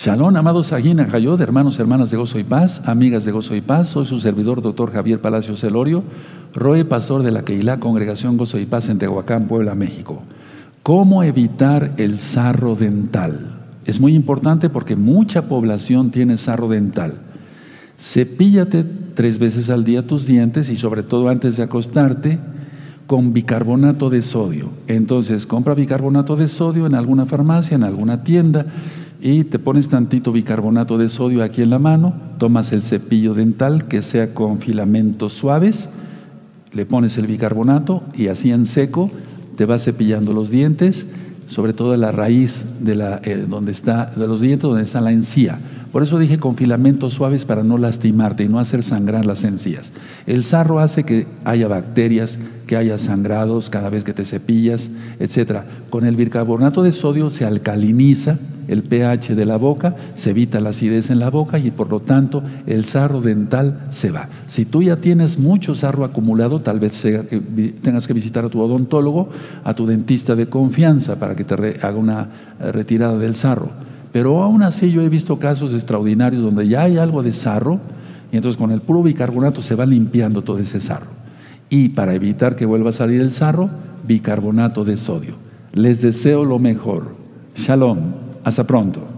Shalom, amados Agina Jayod, hermanos, hermanas de Gozo y Paz, amigas de Gozo y Paz, soy su servidor, doctor Javier Palacios Celorio, Roe, pastor de la Keilah, Congregación Gozo y Paz en Tehuacán, Puebla, México. ¿Cómo evitar el sarro dental? Es muy importante porque mucha población tiene sarro dental. Cepíllate tres veces al día tus dientes y sobre todo antes de acostarte con bicarbonato de sodio. Entonces, compra bicarbonato de sodio en alguna farmacia, en alguna tienda y te pones tantito bicarbonato de sodio aquí en la mano, tomas el cepillo dental que sea con filamentos suaves, le pones el bicarbonato y así en seco te vas cepillando los dientes, sobre todo la raíz de, la, eh, donde está, de los dientes donde está la encía. Por eso dije con filamentos suaves para no lastimarte y no hacer sangrar las encías. El sarro hace que haya bacterias, que haya sangrados cada vez que te cepillas, etc. Con el bicarbonato de sodio se alcaliniza el pH de la boca, se evita la acidez en la boca y por lo tanto el sarro dental se va. Si tú ya tienes mucho sarro acumulado, tal vez tengas que visitar a tu odontólogo, a tu dentista de confianza para que te haga una eh, retirada del sarro. Pero aún así yo he visto casos extraordinarios donde ya hay algo de sarro y entonces con el puro bicarbonato se va limpiando todo ese sarro. Y para evitar que vuelva a salir el sarro, bicarbonato de sodio. Les deseo lo mejor. Shalom. Hasta pronto.